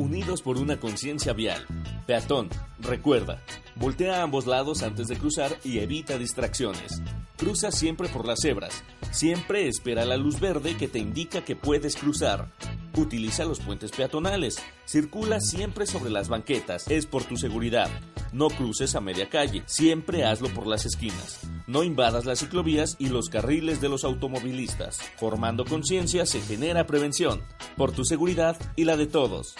Unidos por una conciencia vial. Peatón, recuerda, voltea a ambos lados antes de cruzar y evita distracciones. Cruza siempre por las cebras. Siempre espera la luz verde que te indica que puedes cruzar. Utiliza los puentes peatonales. Circula siempre sobre las banquetas. Es por tu seguridad. No cruces a media calle. Siempre hazlo por las esquinas. No invadas las ciclovías y los carriles de los automovilistas. Formando conciencia se genera prevención. Por tu seguridad y la de todos.